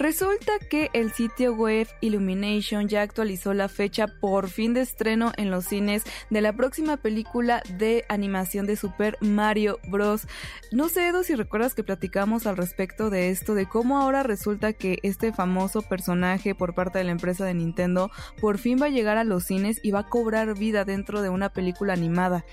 Resulta que el sitio web Illumination ya actualizó la fecha por fin de estreno en los cines de la próxima película de animación de Super Mario Bros. No sé, Edu, si recuerdas que platicamos al respecto de esto, de cómo ahora resulta que este famoso personaje por parte de la empresa de Nintendo por fin va a llegar a los cines y va a cobrar vida dentro de una película animada.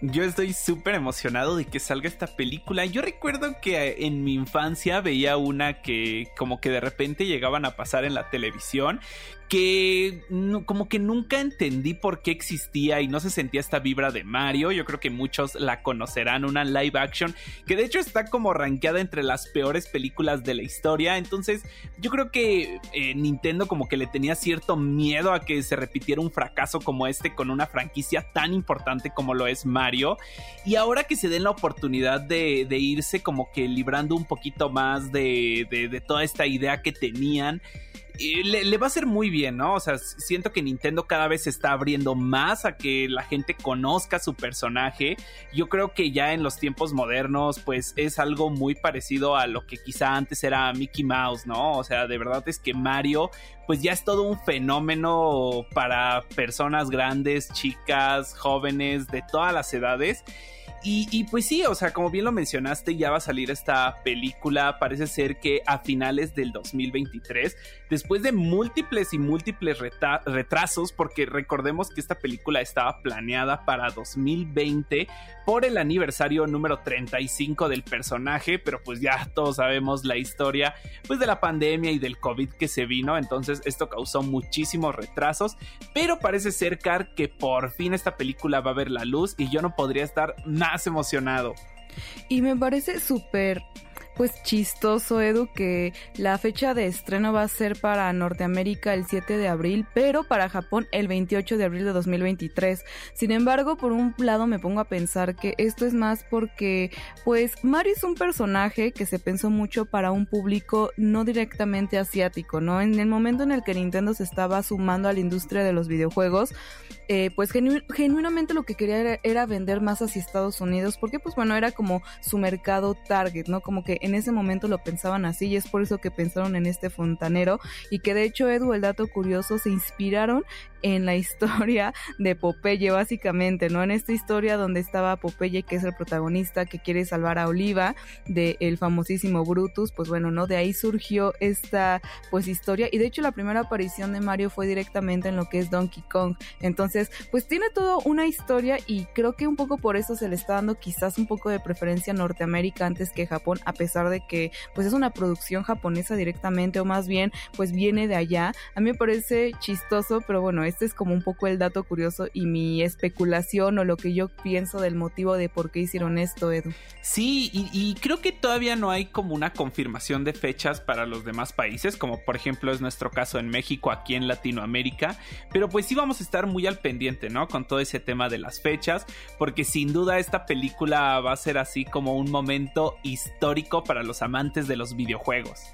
Yo estoy súper emocionado de que salga esta película. Yo recuerdo que en mi infancia veía una que como que de repente llegaban a pasar en la televisión que como que nunca entendí por qué existía y no se sentía esta vibra de Mario. Yo creo que muchos la conocerán, una live action que de hecho está como rankeada entre las peores películas de la historia. Entonces yo creo que eh, Nintendo como que le tenía cierto miedo a que se repitiera un fracaso como este con una franquicia tan importante como lo es Mario. Y ahora que se den la oportunidad de, irse como que librando un poquito más de, de toda esta idea que tenían le, va a ser muy bien, ¿no? O sea, siento que Nintendo cada vez se está abriendo más a que la gente conozca su personaje. Yo creo que ya en los tiempos modernos, pues es algo muy parecido a lo que quizá antes era Mickey Mouse, ¿no? O sea, de verdad es que Mario, pues ya es todo un fenómeno para personas grandes, chicas, jóvenes, de todas las edades. Y, pues sí, o sea, como bien lo mencionaste, ya va a salir esta película, parece ser que a finales del 2023, después de múltiples y múltiples retrasos, porque recordemos que esta película estaba planeada para 2020 por el aniversario número 35 del personaje, pero pues ya todos sabemos la historia pues de la pandemia y del COVID que se vino, entonces esto causó muchísimos retrasos, pero parece ser Car que por fin esta película va a ver la luz y yo no podría estar más emocionado. Y me parece súper pues chistoso, Edu, que la fecha de estreno va a ser para Norteamérica el 7 de abril, pero para Japón el 28 de abril de 2023. Sin embargo, por un lado me pongo a pensar que esto es más porque, pues, Mario es un personaje que se pensó mucho para un público no directamente asiático, ¿no? En el momento en el que Nintendo se estaba sumando a la industria de los videojuegos, eh, pues genuinamente lo que quería era, vender más hacia Estados Unidos, porque pues bueno, era como su mercado target, ¿no? Como que en ese momento lo pensaban así y es por eso que pensaron en este fontanero y que de hecho Edu, el dato curioso, se inspiraron en la historia de Popeye, básicamente, ¿no? En esta historia donde estaba Popeye, que es el protagonista que quiere salvar a Oliva del famosísimo Brutus, pues bueno, ¿no? De ahí surgió esta, pues, historia. Y de hecho, la primera aparición de Mario fue directamente en lo que es Donkey Kong. Entonces, pues tiene toda una historia y creo que un poco por eso se le está dando quizás un poco de preferencia a Norteamérica antes que Japón, a pesar de que, pues, es una producción japonesa directamente, o más bien, pues, viene de allá. A mí me parece chistoso, pero bueno, es este es como un poco el dato curioso y mi especulación o lo que yo pienso del motivo de por qué hicieron esto, Edu. Sí, y, creo que todavía no hay como una confirmación de fechas para los demás países, como por ejemplo es nuestro caso en México, aquí en Latinoamérica, pero pues sí vamos a estar muy al pendiente, ¿no? Con todo ese tema de las fechas, porque sin duda esta película va a ser así como un momento histórico para los amantes de los videojuegos.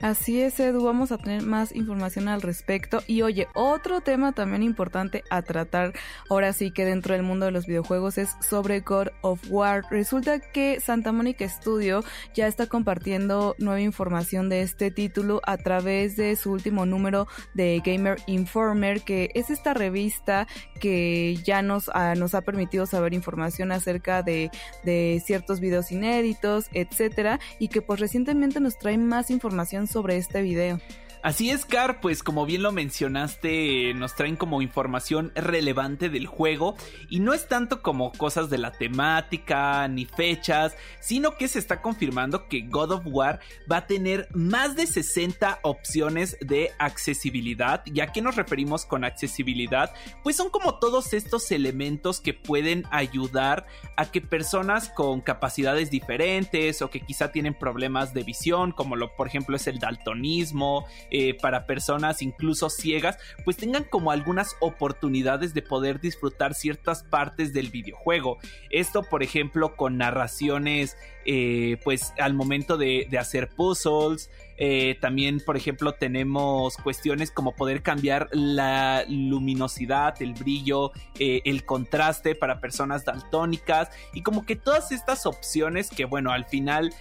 Así es, Edu, vamos a tener más información al respecto. Y oye, otro tema también importante a tratar ahora sí que dentro del mundo de los videojuegos es sobre God of War. Resulta que Santa Mónica Studio ya está compartiendo nueva información de este título a través de su último número de Gamer Informer, que es esta revista que ya nos, nos ha permitido saber información acerca de, de ciertos videos inéditos, etcétera, y que pues recientemente nos trae más información información sobre este video. Así es, Car, pues como bien lo mencionaste, nos traen como información relevante del juego y no es tanto como cosas de la temática ni fechas, sino que se está confirmando que God of War va a tener más de 60 opciones de accesibilidad. ¿Y a qué nos referimos con accesibilidad? Pues son como todos estos elementos que pueden ayudar a que personas con capacidades diferentes o que quizá tienen problemas de visión, como lo por ejemplo es el daltonismo, eh, para personas incluso ciegas, pues tengan como algunas oportunidades de poder disfrutar ciertas partes del videojuego. Esto, por ejemplo, con narraciones, eh, pues al momento de, hacer puzzles, eh, también, por ejemplo, tenemos cuestiones como poder cambiar la luminosidad, el brillo, eh, el contraste para personas daltónicas y como que todas estas opciones que, bueno, al final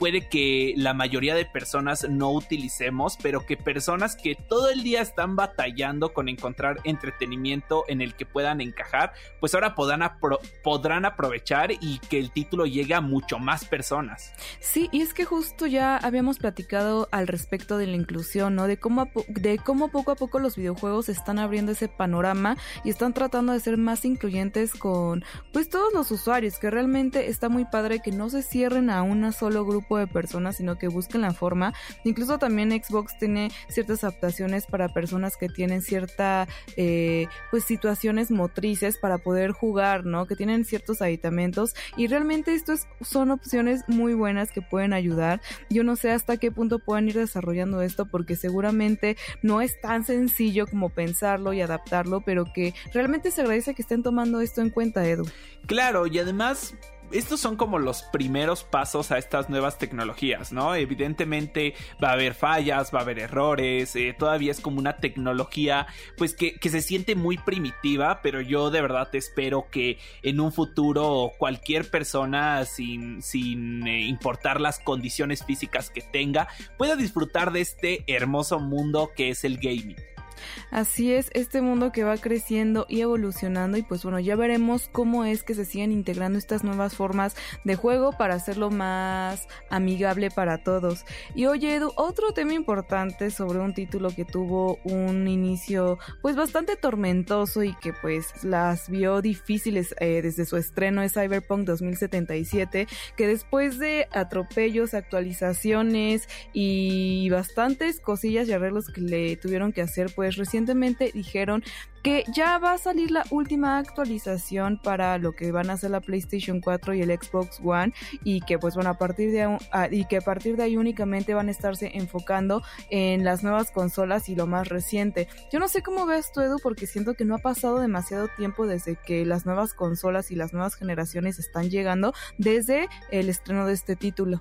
puede que la mayoría de personas no utilicemos, pero que personas que todo el día están batallando con encontrar entretenimiento en el que puedan encajar, pues ahora podrán, podrán aprovechar y que el título llegue mucho más personas. Sí, y es que justo ya habíamos platicado al respecto de la inclusión, ¿no? De cómo, de cómo poco a poco los videojuegos están abriendo ese panorama y están tratando de ser más incluyentes con, pues, todos los usuarios, que realmente está muy padre que no se cierren a un solo grupo de personas, sino que busquen la forma. Incluso también Xbox tiene ciertas adaptaciones para personas que tienen cierta, eh, pues, situaciones motrices para poder jugar, ¿no? Que tienen ciertos aditamentos y realmente esto son muy buenas que pueden ayudar. Yo no sé hasta qué punto puedan ir desarrollando esto porque seguramente no es tan sencillo como pensarlo y adaptarlo, pero que realmente se agradece que estén tomando esto en cuenta, Edu. Claro, y además estos son como los primeros pasos a estas nuevas tecnologías, ¿no? Evidentemente va a haber fallas, va a haber errores, eh, todavía es como una tecnología pues que, se siente muy primitiva, pero yo de verdad espero que en un futuro cualquier persona sin, sin eh, importar las condiciones físicas que tenga pueda disfrutar de este hermoso mundo que es el gaming. Así es, este mundo que va creciendo y evolucionando y pues bueno, ya veremos cómo es que se siguen integrando estas nuevas formas de juego para hacerlo más amigable para todos. Y oye Edu, otro tema importante sobre un título que tuvo un inicio pues bastante tormentoso y que pues las vio difíciles eh, desde su estreno es Cyberpunk 2077, que después de atropellos, actualizaciones y bastantes cosillas y arreglos que le tuvieron que hacer pues recientemente dijeron que ya va a salir la última actualización para lo que van a ser la PlayStation 4 y el Xbox One y que pues bueno a partir de ah, y que a partir de ahí únicamente van a estarse enfocando en las nuevas consolas y lo más reciente. Yo no sé cómo ves tú Edu porque siento que no ha pasado demasiado tiempo desde que las nuevas consolas y las nuevas generaciones están llegando desde el estreno de este título.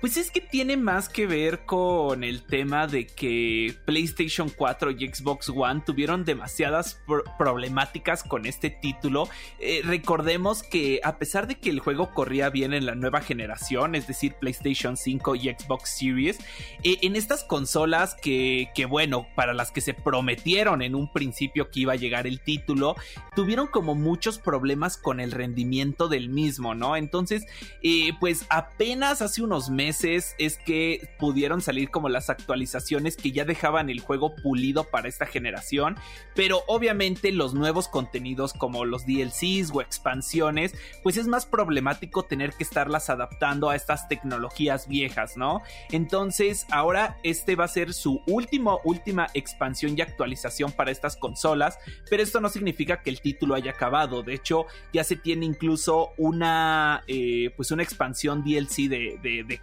Pues es que tiene más que ver con el tema de que PlayStation 4 y Xbox One tuvieron demasiadas problemáticas con este título. Eh, recordemos que a pesar de que el juego corría bien en la nueva generación, es decir, PlayStation 5 y Xbox Series, eh, en estas consolas que, que, bueno, para las que se prometieron en un principio que iba a llegar el título, tuvieron como muchos problemas con el rendimiento del mismo, ¿no? Entonces, eh, pues apenas hace unos meses, es que pudieron salir como las actualizaciones que ya dejaban el juego pulido para esta generación, pero obviamente los nuevos contenidos como los DLCs o expansiones, pues es más problemático tener que estarlas adaptando a estas tecnologías viejas, ¿no? Entonces ahora este va a ser su último, última expansión y actualización para estas consolas, pero esto no significa que el título haya acabado, de hecho ya se tiene incluso una, eh, pues una expansión DLC de, de, de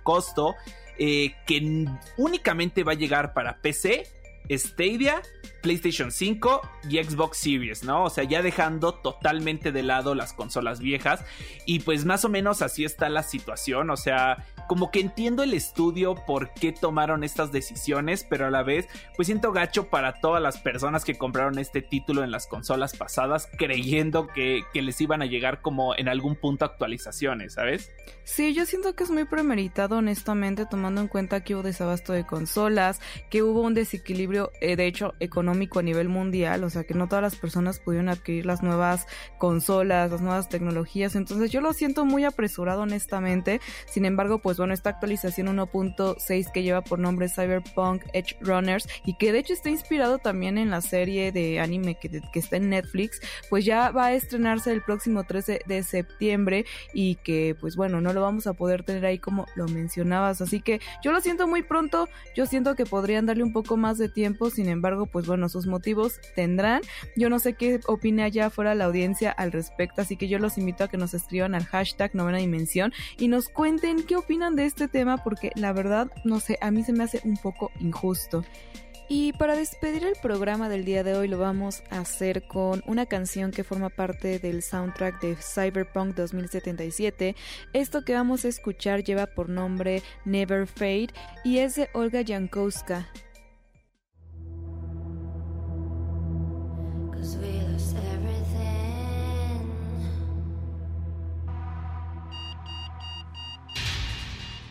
eh, que únicamente va a llegar para PC, Stadia, PlayStation 5 y Xbox Series, ¿no? O sea, ya dejando totalmente de lado las consolas viejas. Y pues más o menos así está la situación. O sea, como que entiendo el estudio por qué tomaron estas decisiones, pero a la vez, pues siento gacho para todas las personas que compraron este título en las consolas pasadas, creyendo que, que les iban a llegar como en algún punto actualizaciones, ¿sabes? Sí, yo siento que es muy premeritado, honestamente, tomando en cuenta que hubo desabasto de consolas, que hubo un desequilibrio, eh, de hecho, económico a nivel mundial, o sea, que no todas las personas pudieron adquirir las nuevas consolas, las nuevas tecnologías, entonces yo lo siento muy apresurado, honestamente, sin embargo, pues pues bueno, esta actualización 1.6 que lleva por nombre Cyberpunk Edge Runners y que de hecho está inspirado también en la serie de anime que, que está en Netflix, pues ya va a estrenarse el próximo 13 de septiembre y que pues bueno, no lo vamos a poder tener ahí como lo mencionabas, así que yo lo siento muy pronto, yo siento que podrían darle un poco más de tiempo, sin embargo, pues bueno, sus motivos tendrán. Yo no sé qué opina allá fuera la audiencia al respecto, así que yo los invito a que nos escriban al hashtag novena dimensión y nos cuenten qué opinan de este tema, porque la verdad, no sé, a mí se me hace un poco injusto. Y para despedir el programa del día de hoy lo vamos a hacer con una canción que forma parte del soundtrack de Cyberpunk 2077. Esto que vamos a escuchar lleva por nombre Never Fade y es de Olga Jankowska.